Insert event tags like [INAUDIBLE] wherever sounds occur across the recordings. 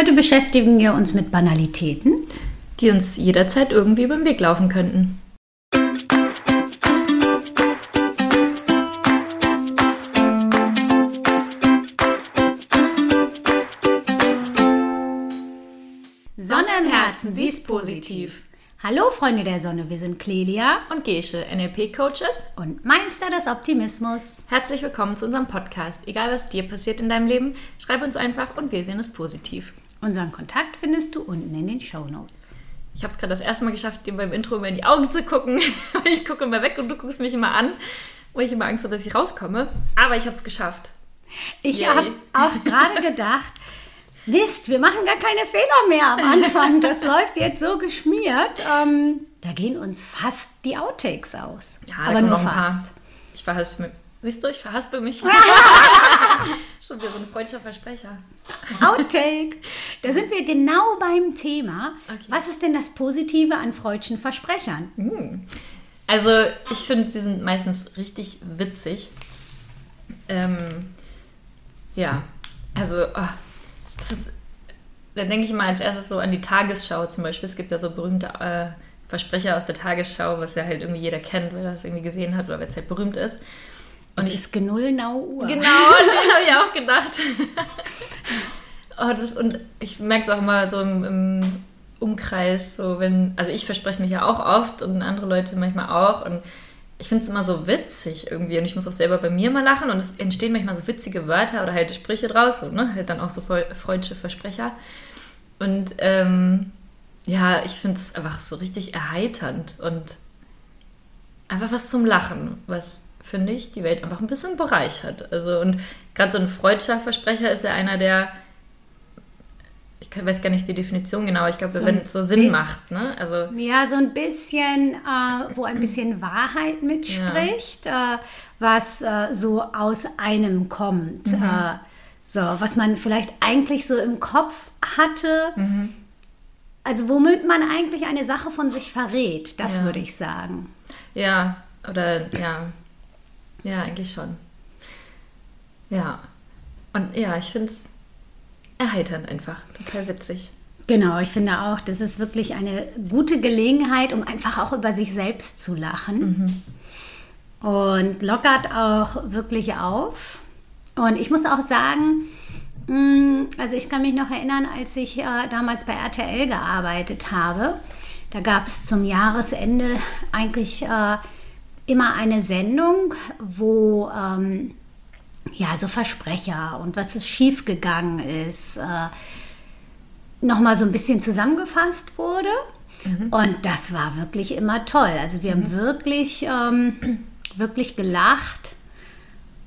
Heute beschäftigen wir uns mit Banalitäten, die uns jederzeit irgendwie über den Weg laufen könnten. Sonne im Herzen, sie ist positiv. Hallo Freunde der Sonne, wir sind Clelia und Gesche, NLP-Coaches und Meister des Optimismus. Herzlich willkommen zu unserem Podcast. Egal was dir passiert in deinem Leben, schreib uns einfach und wir sehen es positiv. Unseren Kontakt findest du unten in den Show Notes. Ich habe es gerade das erste Mal geschafft, dir beim Intro immer in die Augen zu gucken. [LAUGHS] ich gucke immer weg und du guckst mich immer an, wo ich immer Angst habe, dass ich rauskomme. Aber ich habe es geschafft. Ich habe auch [LAUGHS] gerade gedacht, Mist, wir machen gar keine Fehler mehr am Anfang. Das läuft jetzt so geschmiert. Ähm, da gehen uns fast die Outtakes aus. Ja, aber nur fast. Ich verhaspel mich. Siehst du, ich verhaspel mich. [LAUGHS] [LAUGHS] Schon wieder so ein freudscher Versprecher. Outtake. Da sind wir genau beim Thema. Okay. Was ist denn das Positive an freudschen Versprechern? Hm. Also, ich finde, sie sind meistens richtig witzig. Ähm, ja, also, oh, das ist, dann denke ich mal als erstes so an die Tagesschau zum Beispiel. Es gibt ja so berühmte äh, Versprecher aus der Tagesschau, was ja halt irgendwie jeder kennt, weil er es irgendwie gesehen hat oder weil es halt berühmt ist. Und es ist genullnau Uhr. Genau, [LAUGHS] das habe ich auch gedacht. oh, das, und ich merke es auch immer so im, im, Umkreis, so wenn, also ich verspreche mich ja auch oft und andere Leute manchmal auch. Und ich finde es immer so witzig irgendwie und ich muss auch selber bei mir mal lachen und es entstehen manchmal so witzige Wörter oder halt Sprüche draus, so, ne? halt dann auch so freudsche Versprecher. Und ähm, ja, ich finde es einfach so richtig erheiternd und einfach was zum Lachen, was finde ich die Welt einfach ein bisschen bereichert. Also und gerade so ein freudscher Versprecher ist ja einer, der ich weiß gar nicht die Definition genau, ich glaube, so wenn es so Sinn bis, macht. Ne? Also, ja, so ein bisschen, äh, wo ein bisschen Wahrheit mitspricht, ja. äh, was äh, so aus einem kommt. Mhm. Äh, so, was man vielleicht eigentlich so im Kopf hatte. Mhm. Also womit man eigentlich eine Sache von sich verrät, das ja. würde ich sagen. Ja, oder ja. Ja, eigentlich schon. Ja. Und ja, ich finde es erheiternd einfach. Total witzig. Genau, ich finde auch, das ist wirklich eine gute Gelegenheit, um einfach auch über sich selbst zu lachen. Mhm. Und lockert auch wirklich auf. Und ich muss auch sagen, mm, also ich kann mich noch erinnern, als ich äh, damals bei RTL gearbeitet habe, da gab es zum Jahresende eigentlich äh, immer eine Sendung, wo ähm, ja, so Versprecher und was ist schiefgegangen ist, äh, nochmal so ein bisschen zusammengefasst wurde. Mhm. Und das war wirklich immer toll. Also wir mhm. haben wirklich, ähm, wirklich gelacht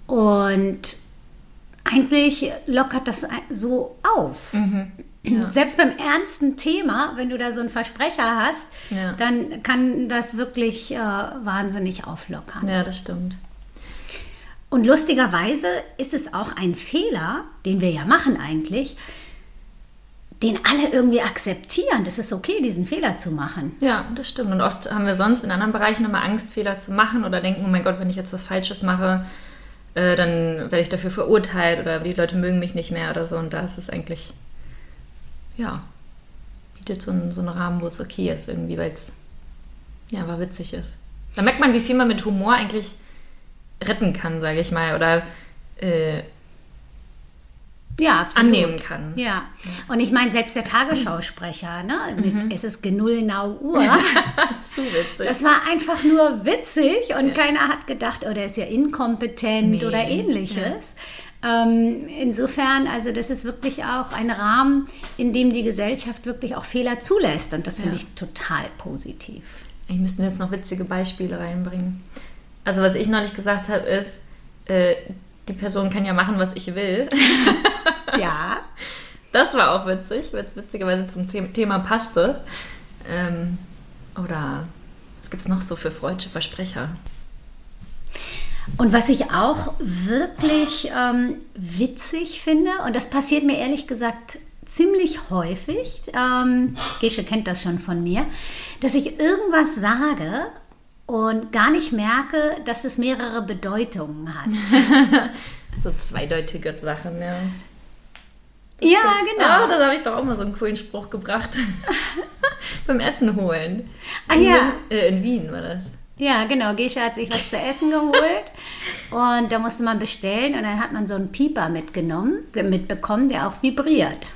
und eigentlich lockert das so auf. Mhm. Ja. Selbst beim ernsten Thema, wenn du da so einen Versprecher hast, ja. dann kann das wirklich äh, wahnsinnig auflockern. Ja, das stimmt. Und lustigerweise ist es auch ein Fehler, den wir ja machen eigentlich, den alle irgendwie akzeptieren. Das ist okay, diesen Fehler zu machen. Ja, das stimmt. Und oft haben wir sonst in anderen Bereichen immer Angst, Fehler zu machen oder denken, oh mein Gott, wenn ich jetzt was Falsches mache, äh, dann werde ich dafür verurteilt oder die Leute mögen mich nicht mehr oder so. Und da ist es eigentlich, ja, bietet so einen, so einen Rahmen, wo es okay ist irgendwie, weil es ja, aber witzig ist. Da merkt man, wie viel man mit Humor eigentlich retten kann, sage ich mal, oder äh, ja, annehmen kann. Ja, und ich meine, selbst der Tagesschausprecher, ne, mit mhm. es ist genullnau Uhr. [LAUGHS] Zu witzig. Das war einfach nur witzig und ja. keiner hat gedacht, oh, der ist ja inkompetent nee. oder ähnliches. Ja. Ähm, insofern, also das ist wirklich auch ein Rahmen, in dem die Gesellschaft wirklich auch Fehler zulässt und das finde ja. ich total positiv. Ich müsste jetzt noch witzige Beispiele reinbringen. Also was ich neulich gesagt habe, ist, äh, die Person kann ja machen, was ich will. [LAUGHS] ja. Das war auch witzig, weil es witzigerweise zum Thema passte. Ähm, oder was gibt es noch so für freudsche Versprecher? Und was ich auch wirklich ähm, witzig finde, und das passiert mir ehrlich gesagt ziemlich häufig, ähm, Gesche kennt das schon von mir, dass ich irgendwas sage und gar nicht merke, dass es mehrere Bedeutungen hat. [LAUGHS] so zweideutige Sachen, ja. Ja, genau. Oh, da habe ich doch auch mal so einen coolen Spruch gebracht. [LAUGHS] Beim Essen holen. Ah, in, ja. Wien- äh, in Wien war das. Ja, genau. Gesche hat sich was zu essen geholt [LAUGHS] und da musste man bestellen und dann hat man so einen Pieper mitgenommen, mitbekommen, der auch vibriert.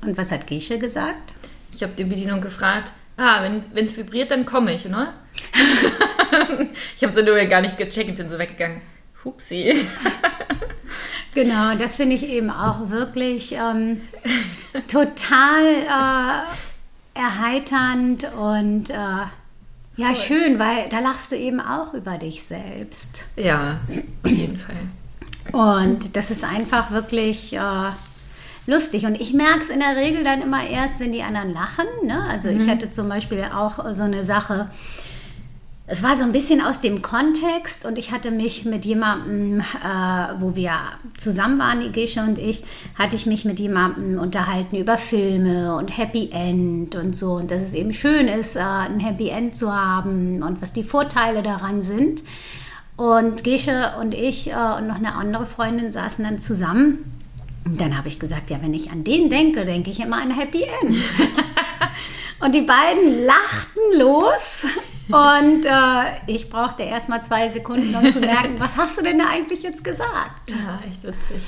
Und was hat Gesche gesagt? Ich habe die Bedienung gefragt, ah, wenn es vibriert, dann komme ich, ne? [LAUGHS] ich habe so nur gar nicht gecheckt, ich bin so weggegangen. Hupsi. [LAUGHS] Genau, das finde ich eben auch wirklich ähm, total äh, erheiternd und äh, ja, schön, weil da lachst du eben auch über dich selbst. Ja, auf jeden Fall. Und das ist einfach wirklich äh, lustig. Und ich merke es in der Regel dann immer erst, wenn die anderen lachen. Ne? Also ich hatte zum Beispiel auch so eine Sache. Es war so ein bisschen aus dem Kontext und ich hatte mich mit jemandem, äh, wo wir zusammen waren, die Gesche und ich, hatte ich mich mit jemandem unterhalten über Filme und Happy End und so. Und dass es eben schön ist, äh, ein Happy End zu haben und was die Vorteile daran sind. Und Gesche und ich äh, und noch eine andere Freundin saßen dann zusammen. Und dann habe ich gesagt, ja, wenn ich an den denke, denke ich immer an Happy End. [LAUGHS] und die beiden lachten los. Und äh, ich brauchte erst mal zwei Sekunden, um zu merken, was hast du denn da eigentlich jetzt gesagt? Ja, echt witzig.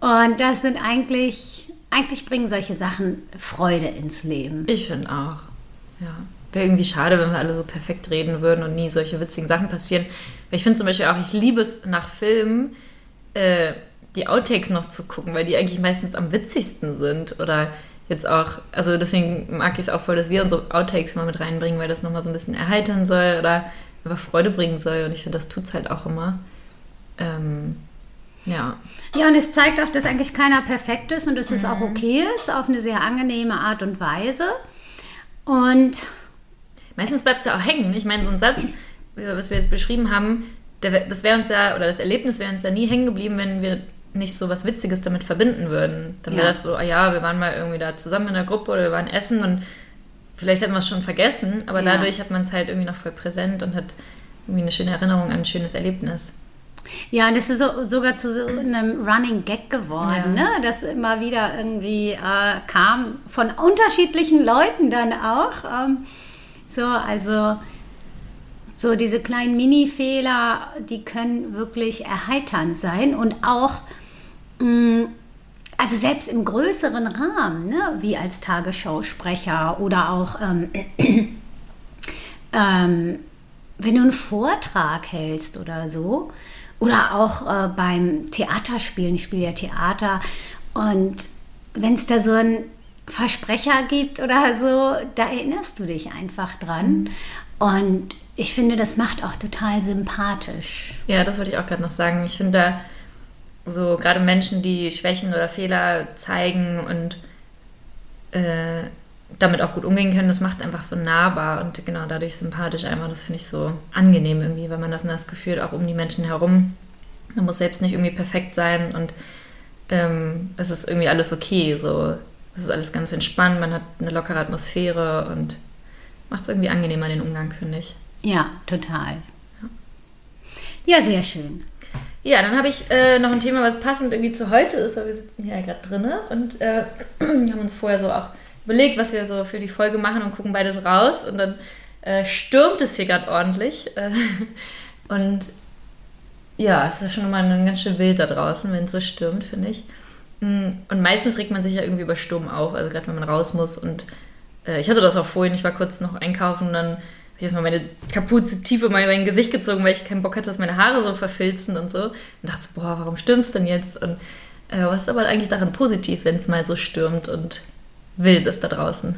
Und das sind eigentlich, eigentlich bringen solche Sachen Freude ins Leben. Ich finde auch. Ja. Wäre irgendwie schade, wenn wir alle so perfekt reden würden und nie solche witzigen Sachen passieren. Weil ich finde zum Beispiel auch, ich liebe es nach Filmen, äh, die Outtakes noch zu gucken, weil die eigentlich meistens am witzigsten sind. Oder jetzt auch, also deswegen mag ich es auch voll, dass wir unsere Outtakes mal mit reinbringen, weil das nochmal so ein bisschen erheitern soll oder einfach Freude bringen soll. Und ich finde, das tut es halt auch immer. Ähm, ja. Ja, und es zeigt auch, dass eigentlich keiner perfekt ist und dass es auch okay ist, auf eine sehr angenehme Art und Weise. Und Meistens bleibt es ja auch hängen. Ich meine, so ein Satz, was wir jetzt beschrieben haben, der, das wäre uns ja, oder das Erlebnis wäre uns ja nie hängen geblieben, wenn wir nicht so was Witziges damit verbinden würden. Dann wäre Ja. das so, ah ja, wir waren mal irgendwie da zusammen in der Gruppe oder wir waren essen und vielleicht hätten wir es schon vergessen, aber Ja. dadurch hat man es halt irgendwie noch voll präsent und hat irgendwie eine schöne Erinnerung an ein schönes Erlebnis. Ja, und das ist so, sogar zu so einem Running Gag geworden, Ja. ne? das immer wieder irgendwie äh, kam, von unterschiedlichen Leuten dann auch. Ähm, so, also so diese kleinen Mini-Fehler, die können wirklich erheiternd sein und auch, also selbst im größeren Rahmen, ne? wie als Tagesschausprecher oder auch ähm, [CLEARS THROAT] ähm, wenn du einen Vortrag hältst oder so, oder auch äh, beim Theaterspielen, ich spiele ja Theater, und wenn es da so einen Versprecher gibt oder so, da erinnerst du dich einfach dran. Und ich finde, das macht auch total sympathisch. Ja, das wollte ich auch gerade noch sagen. Ich finde da so gerade Menschen, die Schwächen oder Fehler zeigen und äh, damit auch gut umgehen können, das macht einfach so nahbar und genau dadurch sympathisch einfach. Das finde ich so angenehm irgendwie, weil man das, das Gefühl auch um die Menschen herum. Man muss selbst nicht irgendwie perfekt sein und ähm, es ist irgendwie alles okay. So, es ist alles ganz entspannt, man hat eine lockere Atmosphäre und macht es irgendwie angenehmer den Umgang, finde ich. Ja, total. Ja, sehr schön. Ja, dann habe ich äh, noch ein Thema, was passend irgendwie zu heute ist, weil wir sitzen hier ja gerade drinne und äh, [CLEARS THROAT] haben uns vorher so auch überlegt, was wir so für die Folge machen und gucken beides raus und dann äh, stürmt es hier gerade ordentlich äh, [LAUGHS] und ja, es ist schon mal ein ganz schön wild da draußen, wenn es so stürmt, finde ich. Mm, Und meistens regt man sich ja irgendwie über Sturm auf, also gerade wenn man raus muss und äh, ich hatte das auch vorhin, ich war kurz noch einkaufen und dann habe ich erstmal meine Kapuze tief über mein Gesicht gezogen, weil ich keinen Bock hatte, dass meine Haare so verfilzen und so. Und dachte so, boah, warum stürmt es denn jetzt? Und äh, was ist aber eigentlich daran positiv, wenn es mal so stürmt und wild ist da draußen?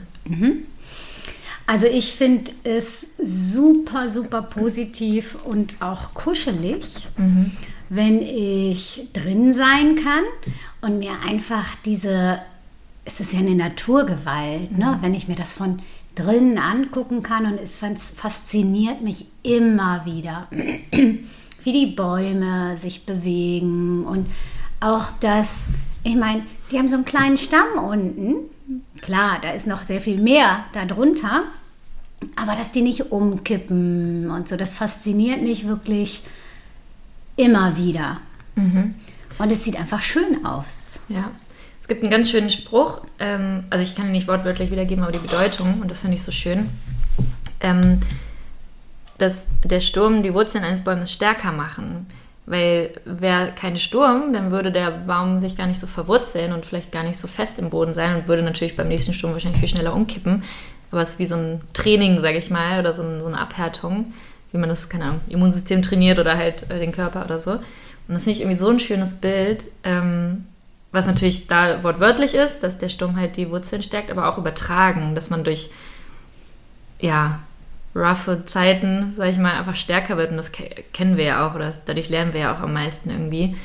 Also ich finde es super, super positiv und auch kuschelig, wenn ich drin sein kann und mir einfach diese, es ist ja eine Naturgewalt, ne? wenn ich mir das von drinnen angucken kann und es fas- fasziniert mich immer wieder, [CLEARS THROAT] wie die Bäume sich bewegen und auch das, ich meine, die haben so einen kleinen Stamm unten. Klar, da ist noch sehr viel mehr darunter, aber dass die nicht umkippen und so, das fasziniert mich wirklich immer wieder. Und es sieht einfach schön aus. Ja. Es gibt einen ganz schönen Spruch, ähm, also ich kann ihn nicht wortwörtlich wiedergeben, aber die Bedeutung, und das finde ich so schön, ähm, dass der Sturm die Wurzeln eines Baumes stärker machen. Weil wäre kein Sturm, dann würde der Baum sich gar nicht so verwurzeln und vielleicht gar nicht so fest im Boden sein und würde natürlich beim nächsten Sturm wahrscheinlich viel schneller umkippen. Aber es ist wie so ein Training, sage ich mal, oder so, ein, so, eine Abhärtung, wie man das, keine Ahnung, Immunsystem trainiert oder halt äh, den Körper oder so. Und das finde ich irgendwie so ein schönes Bild, ähm, was natürlich da wortwörtlich ist, dass der Sturm halt die Wurzeln stärkt, aber auch übertragen, dass man durch, ja, roughe Zeiten, sag ich mal, einfach stärker wird. Und das kennen wir ja auch, oder dadurch lernen wir ja auch am meisten irgendwie.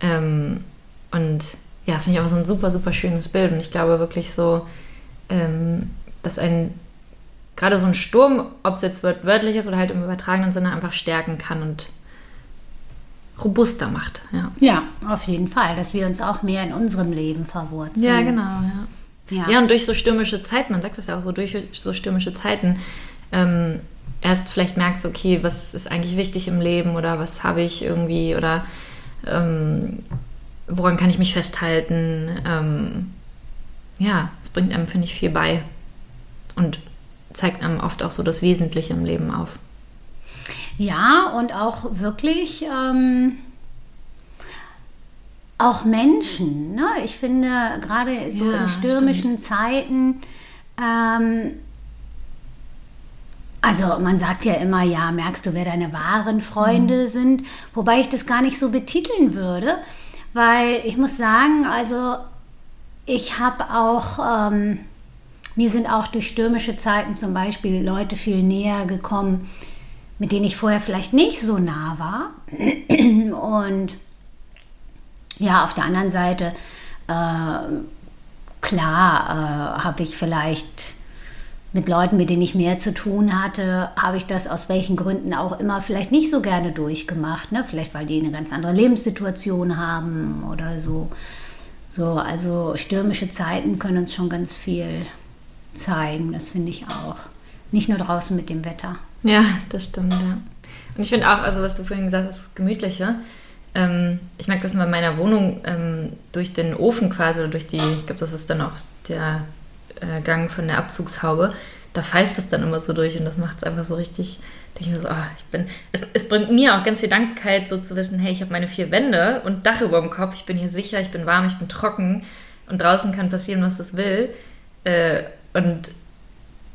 Ähm, und ja, es ist nicht auch so ein super, super schönes Bild. Und ich glaube wirklich so, ähm, dass ein, gerade so ein Sturm, ob es jetzt wörtlich ist oder halt im übertragenen Sinne, einfach stärken kann und robuster macht. Ja. ja, auf jeden Fall, dass wir uns auch mehr in unserem Leben verwurzeln. Ja, genau, ja. Ja. ja, und durch so stürmische Zeiten, man sagt das ja auch so, durch so stürmische Zeiten, ähm, erst vielleicht merkst, okay, was ist eigentlich wichtig im Leben oder was habe ich irgendwie oder ähm, woran kann ich mich festhalten. Ähm, ja, es bringt einem, finde ich, viel bei und zeigt einem oft auch so das Wesentliche im Leben auf. Ja, und auch wirklich ähm, auch Menschen. Ne? Ich finde, gerade so ja, in stürmischen stimmt. Zeiten ähm, also man sagt ja immer, ja, merkst du, wer deine wahren Freunde mhm. sind, wobei ich das gar nicht so betiteln würde, weil ich muss sagen, also ich habe auch, ähm, mir sind auch durch stürmische Zeiten zum Beispiel Leute viel näher gekommen, mit denen ich vorher vielleicht nicht so nah war. Und ja, auf der anderen Seite, äh, klar, äh, habe ich vielleicht mit Leuten, mit denen ich mehr zu tun hatte, habe ich das aus welchen Gründen auch immer vielleicht nicht so gerne durchgemacht. Ne? Vielleicht weil die eine ganz andere Lebenssituation haben oder so. So, also stürmische Zeiten können uns schon ganz viel zeigen, das finde ich auch. Nicht nur draußen mit dem Wetter. Ja, das stimmt, ja. Und ich finde auch, also was du vorhin gesagt hast, das Gemütliche. Ähm, ich merke das mal in meiner Wohnung ähm, durch den Ofen quasi oder durch die, ich glaube, das ist dann auch der äh, Gang von der Abzugshaube, da pfeift es dann immer so durch und das macht es einfach so richtig, denke ich mir so, oh, ich bin, es, es bringt mir auch ganz viel Dankbarkeit, so zu wissen, hey, ich habe meine vier Wände und Dach über dem Kopf, ich bin hier sicher, ich bin warm, ich bin trocken und draußen kann passieren, was es will. Äh, und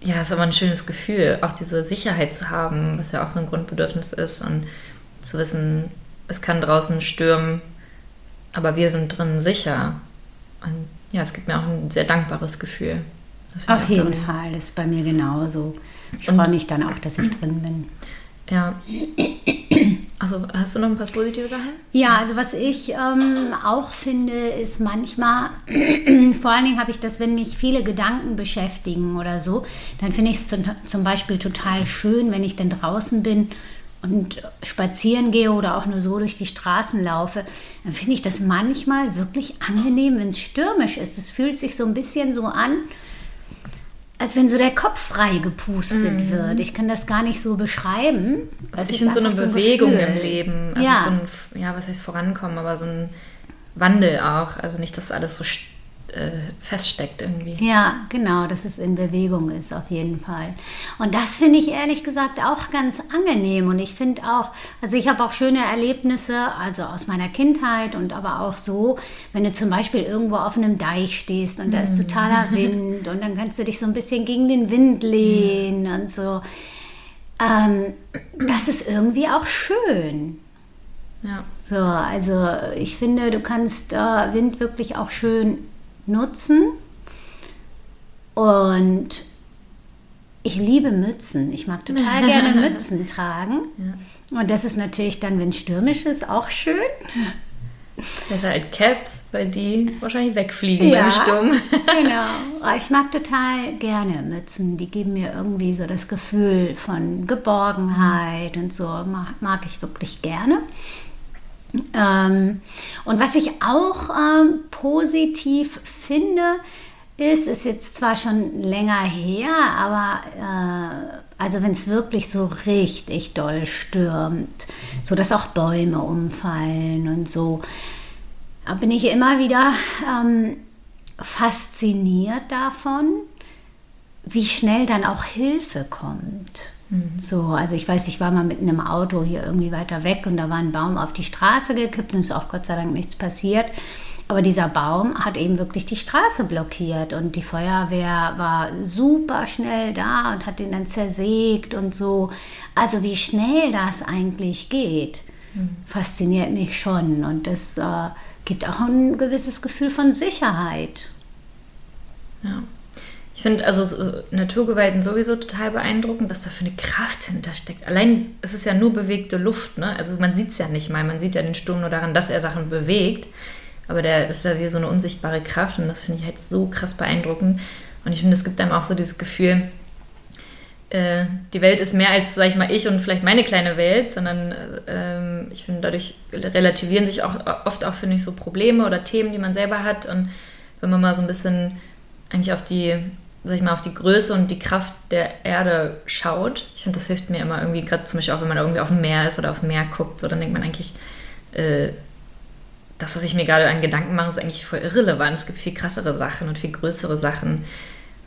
ja, es ist aber ein schönes Gefühl, auch diese Sicherheit zu haben, was ja auch so ein Grundbedürfnis ist und zu wissen, es kann draußen stürmen, aber wir sind drin sicher. Und ja, es gibt mir auch ein sehr dankbares Gefühl. Auf jeden toll. Fall, das ist bei mir genauso. Ich freue mich dann auch, dass ich [CLEARS THROAT] drin bin. Ja. Also hast du noch ein paar positive Sachen? Ja, also was ich ähm, auch finde, ist manchmal, [CLEARS THROAT] vor allen Dingen habe ich das, wenn mich viele Gedanken beschäftigen oder so, dann finde ich es zum, zum Beispiel total schön, wenn ich dann draußen bin und spazieren gehe oder auch nur so durch die Straßen laufe, dann finde ich das manchmal wirklich angenehm, wenn es stürmisch ist. Es fühlt sich so ein bisschen so an, als wenn so der Kopf frei gepustet mhm. wird. Ich kann das gar nicht so beschreiben. Also ich finde so eine so Bewegung im Leben. Also ja. So ein, ja, was heißt vorankommen, aber so ein Wandel auch. Also nicht, dass alles so äh, feststeckt irgendwie. Ja, genau, dass es in Bewegung ist, auf jeden Fall. Und das finde ich ehrlich gesagt auch ganz angenehm. Und ich finde auch, also ich habe auch schöne Erlebnisse, also aus meiner Kindheit und aber auch so, wenn du zum Beispiel irgendwo auf einem Deich stehst und da ist mhm. totaler [LAUGHS] Wind und dann kannst du dich so ein bisschen gegen den Wind lehnen und so. Ähm, das ist irgendwie auch schön. Ja. So, also ich finde, du kannst äh, Wind wirklich auch schön nutzen. Und ich liebe Mützen. Ich mag total [LAUGHS] gerne Mützen tragen. Ja. Und das ist natürlich dann, wenn es stürmisch ist, auch schön. Besser halt Caps, weil die wahrscheinlich wegfliegen ja, beim Sturm. [LAUGHS] genau. Ich mag total gerne Mützen. Die geben mir irgendwie so das Gefühl von Geborgenheit und so. Mag, mag ich wirklich gerne. Ähm, und was ich auch ähm, positiv finde, ist, ist jetzt zwar schon länger her, aber äh, also wenn es wirklich so richtig doll stürmt, so dass auch Bäume umfallen und so, bin ich immer wieder ähm, fasziniert davon, wie schnell dann auch Hilfe kommt. Mhm. So, also ich weiß, ich war mal mit einem Auto hier irgendwie weiter weg und da war ein Baum auf die Straße gekippt und ist auch Gott sei Dank nichts passiert. Aber dieser Baum hat eben wirklich die Straße blockiert und die Feuerwehr war super schnell da und hat ihn dann zersägt und so. Also wie schnell das eigentlich geht, mhm. fasziniert mich schon und das äh, gibt auch ein gewisses Gefühl von Sicherheit. Ja. Ich finde also so Naturgewalten sowieso total beeindruckend, was da für eine Kraft hintersteckt. Allein, es ist ja nur bewegte Luft, ne? Also man sieht es ja nicht mal. Man sieht ja den Sturm nur daran, dass er Sachen bewegt. Aber der ist ja wie so eine unsichtbare Kraft und das finde ich halt so krass beeindruckend. Und ich finde, es gibt einem auch so dieses Gefühl, äh, die Welt ist mehr als, sag ich mal, ich und vielleicht meine kleine Welt, sondern äh, ich finde, dadurch relativieren sich auch oft auch, finde ich, so Probleme oder Themen, die man selber hat. Und wenn man mal so ein bisschen eigentlich auf die sag ich mal, auf die Größe und die Kraft der Erde schaut. Ich finde, das hilft mir immer irgendwie, gerade zum Beispiel auch, wenn man irgendwie auf dem Meer ist oder aufs Meer guckt, so dann denkt man eigentlich, äh, das, was ich mir gerade an Gedanken mache, ist eigentlich voll irrelevant. Es gibt viel krassere Sachen und viel größere Sachen.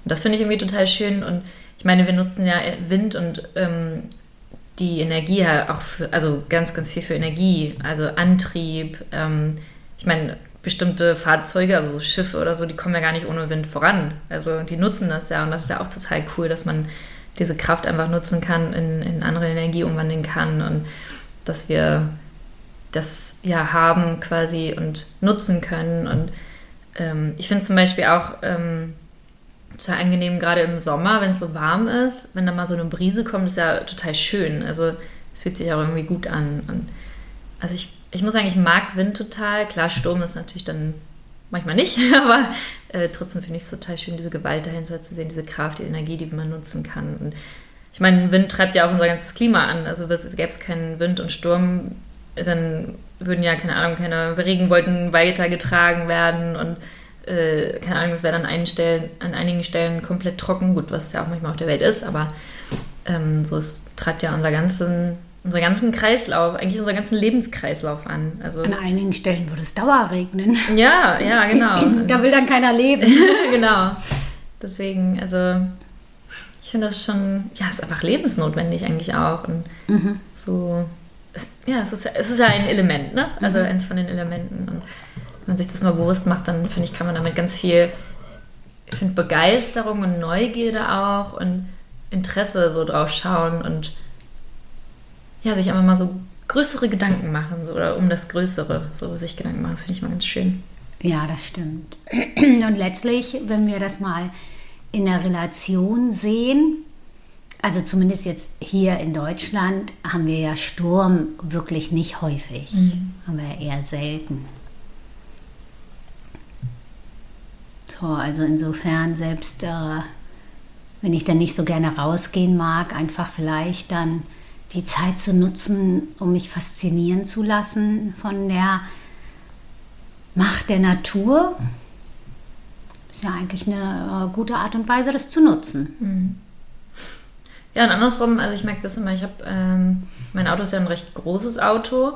Und das finde ich irgendwie total schön. Und ich meine, wir nutzen ja Wind und ähm, die Energie ja auch für, also ganz, ganz viel für Energie, also Antrieb. Ähm, ich meine, bestimmte Fahrzeuge, also so Schiffe oder so, die kommen ja gar nicht ohne Wind voran. Also die nutzen das ja und das ist ja auch total cool, dass man diese Kraft einfach nutzen kann, in, in andere Energie umwandeln kann und dass wir das ja haben quasi und nutzen können. Und ähm, ich finde zum Beispiel auch ähm, total angenehm, gerade im Sommer, wenn es so warm ist, wenn da mal so eine Brise kommt, ist ja total schön. Also es fühlt sich auch irgendwie gut an. Und also ich ich muss sagen, ich mag Wind total. Klar, Sturm ist natürlich dann manchmal nicht, [LAUGHS] aber äh, trotzdem finde ich es total schön, diese Gewalt dahinter zu sehen, diese Kraft, die Energie, die man nutzen kann. Und ich meine, Wind treibt ja auch unser ganzes Klima an. Also gäbe es keinen Wind und Sturm, dann würden ja, keine Ahnung, keine Regenwolken weitergetragen werden und äh, keine Ahnung, es wäre dann an, Stellen, an einigen Stellen komplett trocken. Gut, was ja auch manchmal auf der Welt ist, aber ähm, so es treibt ja unser ganzen unseren ganzen Kreislauf, eigentlich unseren ganzen Lebenskreislauf an. Also an einigen Stellen würde es dauerregnen. Ja, ja, genau. [LAUGHS] da will dann keiner leben. [LAUGHS] genau. Deswegen, also ich finde das schon, ja, ist einfach lebensnotwendig eigentlich auch. Und mhm. so, es, ja, es ist, es ist ja ein Element, ne? Also mhm. eins von den Elementen. Und wenn man sich das mal bewusst macht, dann finde ich, kann man damit ganz viel, ich finde Begeisterung und Neugierde auch und Interesse so drauf schauen und ja, sich einfach mal so größere Gedanken machen so, oder um das Größere so sich Gedanken machen. Das finde ich mal ganz schön. Ja, das stimmt. Und letztlich, wenn wir das mal in der Relation sehen, also zumindest jetzt hier in Deutschland haben wir ja Sturm wirklich nicht häufig, mhm. haben wir eher selten. So, also insofern selbst, äh, wenn ich dann nicht so gerne rausgehen mag, einfach vielleicht dann die Zeit zu nutzen, um mich faszinieren zu lassen von der Macht der Natur. Ist ja eigentlich eine äh, gute Art und Weise, das zu nutzen. Mhm. Ja, und andersrum, also ich merke das immer, ich habe, ähm, mein Auto ist ja ein recht großes Auto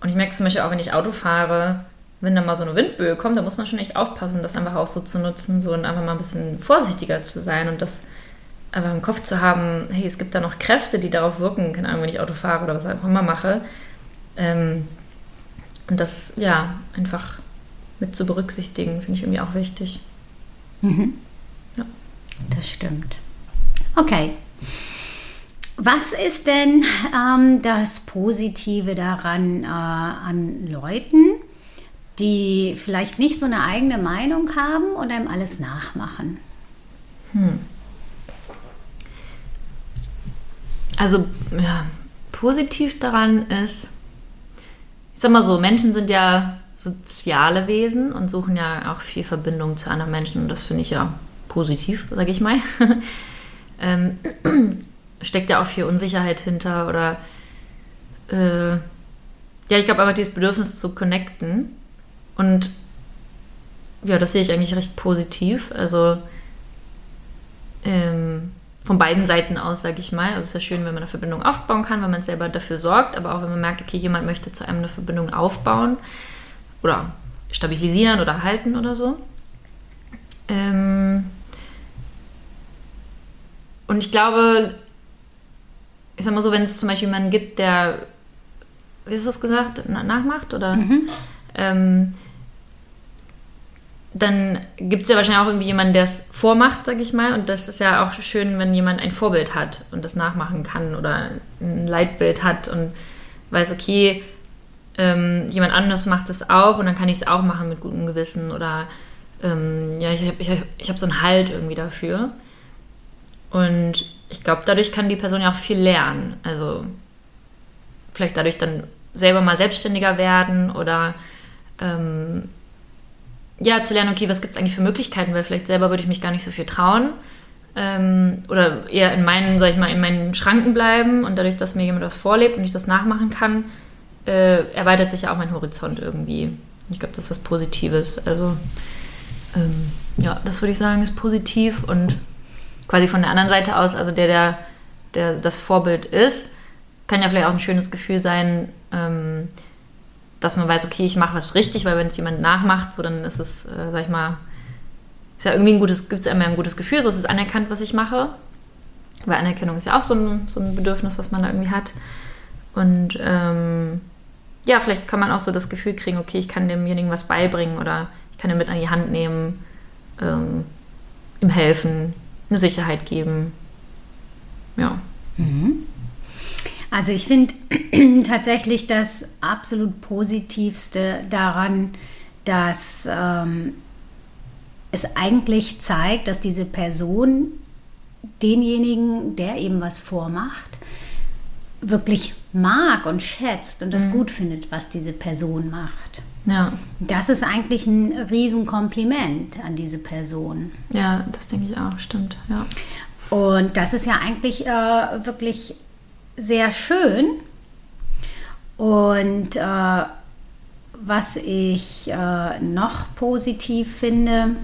und ich merke zum Beispiel auch, wenn ich Auto fahre, wenn da mal so eine Windböe kommt, da muss man schon echt aufpassen, das einfach auch so zu nutzen so und einfach mal ein bisschen vorsichtiger zu sein und das einfach im Kopf zu haben, hey, es gibt da noch Kräfte, die darauf wirken, keine Ahnung, wenn ich Auto fahre oder was auch immer mache. Ähm, und das, ja, einfach mit zu berücksichtigen, finde ich irgendwie auch wichtig. Mhm. Ja. Das stimmt. Okay. Was ist denn ähm, das Positive daran äh, an Leuten, die vielleicht nicht so eine eigene Meinung haben und einem alles nachmachen? Hm. Also, ja, positiv daran ist, ich sag mal so, Menschen sind ja soziale Wesen und suchen ja auch viel Verbindung zu anderen Menschen und das finde ich ja positiv, sag ich mal. [LAUGHS] ähm, steckt ja auch viel Unsicherheit hinter oder äh, ja, ich glaube aber dieses Bedürfnis zu connecten und ja, das sehe ich eigentlich recht positiv. Also ähm, von beiden Seiten aus, sage ich mal. Also es ist ja schön, wenn man eine Verbindung aufbauen kann, wenn man selber dafür sorgt, aber auch wenn man merkt, okay, jemand möchte zu einem eine Verbindung aufbauen oder stabilisieren oder halten oder so. Ähm, und ich glaube, ich sag mal so, wenn es zum Beispiel jemanden gibt, der, wie hast du es gesagt, nachmacht oder mhm. ähm, dann gibt es ja wahrscheinlich auch irgendwie jemanden, der es vormacht, sag ich mal. Und das ist ja auch schön, wenn jemand ein Vorbild hat und das nachmachen kann oder ein Leitbild hat und weiß, okay, ähm, jemand anderes macht das auch und dann kann ich es auch machen mit gutem Gewissen oder ähm, ja, ich habe ich, ich hab so einen Halt irgendwie dafür. Und ich glaube, dadurch kann die Person ja auch viel lernen. Also vielleicht dadurch dann selber mal selbstständiger werden oder ähm, ja, zu lernen, okay, was gibt es eigentlich für Möglichkeiten, weil vielleicht selber würde ich mich gar nicht so viel trauen. Ähm, oder eher in meinen, sag ich mal, in meinen Schranken bleiben und dadurch, dass mir jemand was vorlebt und ich das nachmachen kann, äh, erweitert sich ja auch mein Horizont irgendwie. Ich glaube, das ist was Positives. Also ähm, ja, das würde ich sagen, ist positiv und quasi von der anderen Seite aus, also der, der, der das Vorbild ist, kann ja vielleicht auch ein schönes Gefühl sein, ähm, dass man weiß, okay, ich mache was richtig, weil wenn es jemand nachmacht, so dann ist es, äh, sag ich mal, ist ja irgendwie ein gutes, gibt es immer ein gutes Gefühl, so ist es anerkannt, was ich mache. Weil Anerkennung ist ja auch so ein, so ein Bedürfnis, was man da irgendwie hat. Und ähm, ja, vielleicht kann man auch so das Gefühl kriegen, okay, ich kann demjenigen was beibringen oder ich kann ihn mit an die Hand nehmen, ähm, ihm helfen, eine Sicherheit geben. Ja. Mhm. Also ich finde [CLEARS THROAT] tatsächlich das absolut Positivste daran, dass ähm, es eigentlich zeigt, dass diese Person denjenigen, der eben was vormacht, wirklich mag und schätzt und das mhm. gut findet, was diese Person macht. Ja. Das ist eigentlich ein Riesenkompliment an diese Person. Ja, das denke ich auch, stimmt, ja. Und das ist ja eigentlich äh, wirklich sehr schön. Und äh, was ich äh, noch positiv finde,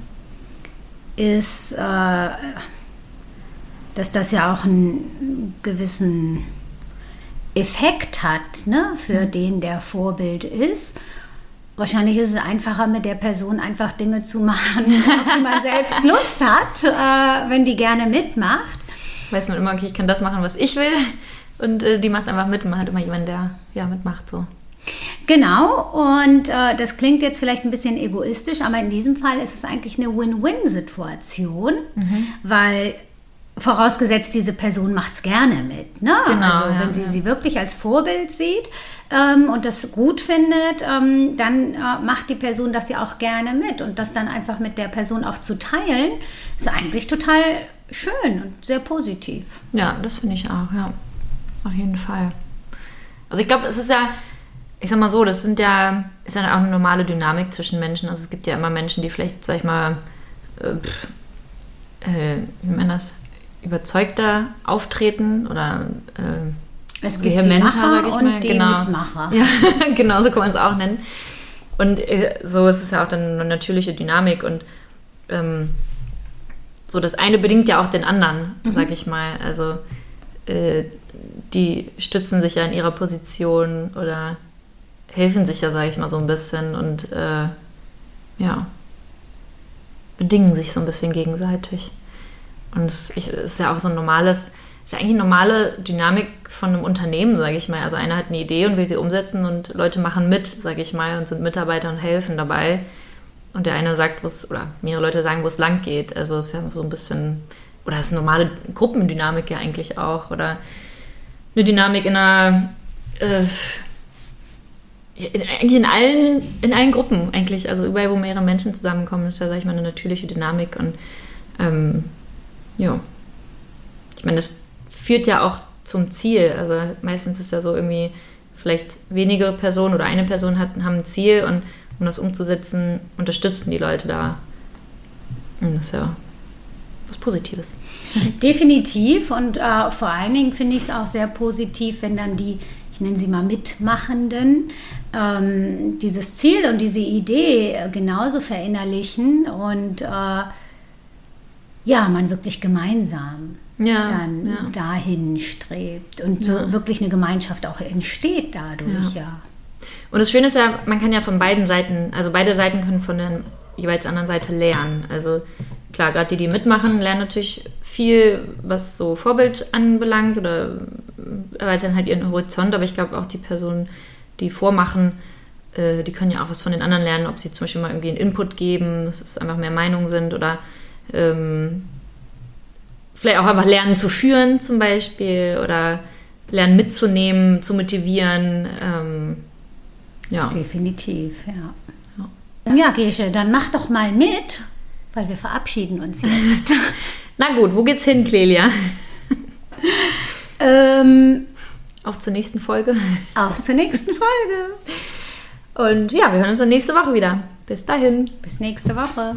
ist, äh, dass das ja auch einen gewissen Effekt hat ne, für mhm. den, der Vorbild ist. Wahrscheinlich ist es einfacher, mit der Person einfach Dinge zu [LAUGHS] machen, auf die man selbst Lust hat, äh, wenn die gerne mitmacht. Weiß man immer, okay, ich kann das machen, was ich will. Und äh, die macht einfach mit man hat immer jemanden, der ja mitmacht so. Genau, und äh, das klingt jetzt vielleicht ein bisschen egoistisch, aber in diesem Fall ist es eigentlich eine Win-Win-Situation, mhm. weil vorausgesetzt, diese Person macht es gerne mit. Ne? Genau, also wenn ja, sie ja. sie wirklich als Vorbild sieht ähm, und das gut findet, ähm, dann äh, macht die Person das ja auch gerne mit. Und das dann einfach mit der Person auch zu teilen, ist eigentlich total schön und sehr positiv. Ja, das finde ich auch, ja. Auf jeden Fall. Also ich glaube, es ist ja, ich sag mal so, das sind ja, ist ja auch eine normale Dynamik zwischen Menschen. Also es gibt ja immer Menschen, die vielleicht, sag ich mal, äh, äh, wie man das, überzeugter auftreten oder äh, es gibt vehementer, sage ich mal. genau. Mitmacher. [LAUGHS] Ja, genau, so kann man es auch nennen. Und äh, so ist es ja auch dann eine natürliche Dynamik und ähm, so das eine bedingt ja auch den anderen, mhm. sage ich mal. Also äh, die stützen sich ja in ihrer Position oder helfen sich ja, sage ich mal, so ein bisschen und äh, ja, bedingen sich so ein bisschen gegenseitig. Und es ist ja auch so ein normales, ist ja eigentlich eine normale Dynamik von einem Unternehmen, sage ich mal. Also einer hat eine Idee und will sie umsetzen und Leute machen mit, sage ich mal, und sind Mitarbeiter und helfen dabei. Und der eine sagt, wo es, oder mehrere Leute sagen, wo es lang geht. Also es ist ja so ein bisschen, oder es ist eine normale Gruppendynamik ja eigentlich auch. Oder eine Dynamik in einer, äh, in, eigentlich in allen, in allen Gruppen eigentlich. Also überall, wo mehrere Menschen zusammenkommen, ist ja, sag ich mal, eine natürliche Dynamik. Und ähm, ja. Ich meine, das führt ja auch zum Ziel. Also meistens ist ja so irgendwie, vielleicht wenige Personen oder eine Person hat, haben ein Ziel und um das umzusetzen, unterstützen die Leute da. Und das ist ja was Positives. [LAUGHS] Definitiv und äh, vor allen Dingen finde ich es auch sehr positiv, wenn dann die, ich nenne sie mal Mitmachenden, ähm, dieses Ziel und diese Idee genauso verinnerlichen und äh, ja, man wirklich gemeinsam ja, dann ja. dahin strebt und so ja. wirklich eine Gemeinschaft auch entsteht dadurch, ja. Und das Schöne ist ja, man kann ja von beiden Seiten, also beide Seiten können von der jeweils anderen Seite lernen. Also klar, gerade die, die mitmachen, lernen natürlich viel, was so Vorbild anbelangt oder erweitern halt ihren Horizont, aber ich glaube auch die Personen, die vormachen, äh, die können ja auch was von den anderen lernen, ob sie zum Beispiel mal irgendwie einen Input geben, dass es einfach mehr Meinungen sind oder ähm, vielleicht auch einfach lernen zu führen zum Beispiel oder lernen mitzunehmen, zu motivieren. Ähm, ja. Definitiv, ja. Ja, ja Gesche, dann mach doch mal mit, weil wir verabschieden uns jetzt. [LAUGHS] Na gut, wo geht's hin, Clelia? ähm, auf zur nächsten Folge. Auch zur nächsten Folge. Und ja, wir hören uns dann nächste Woche wieder. Bis dahin. Bis nächste Woche.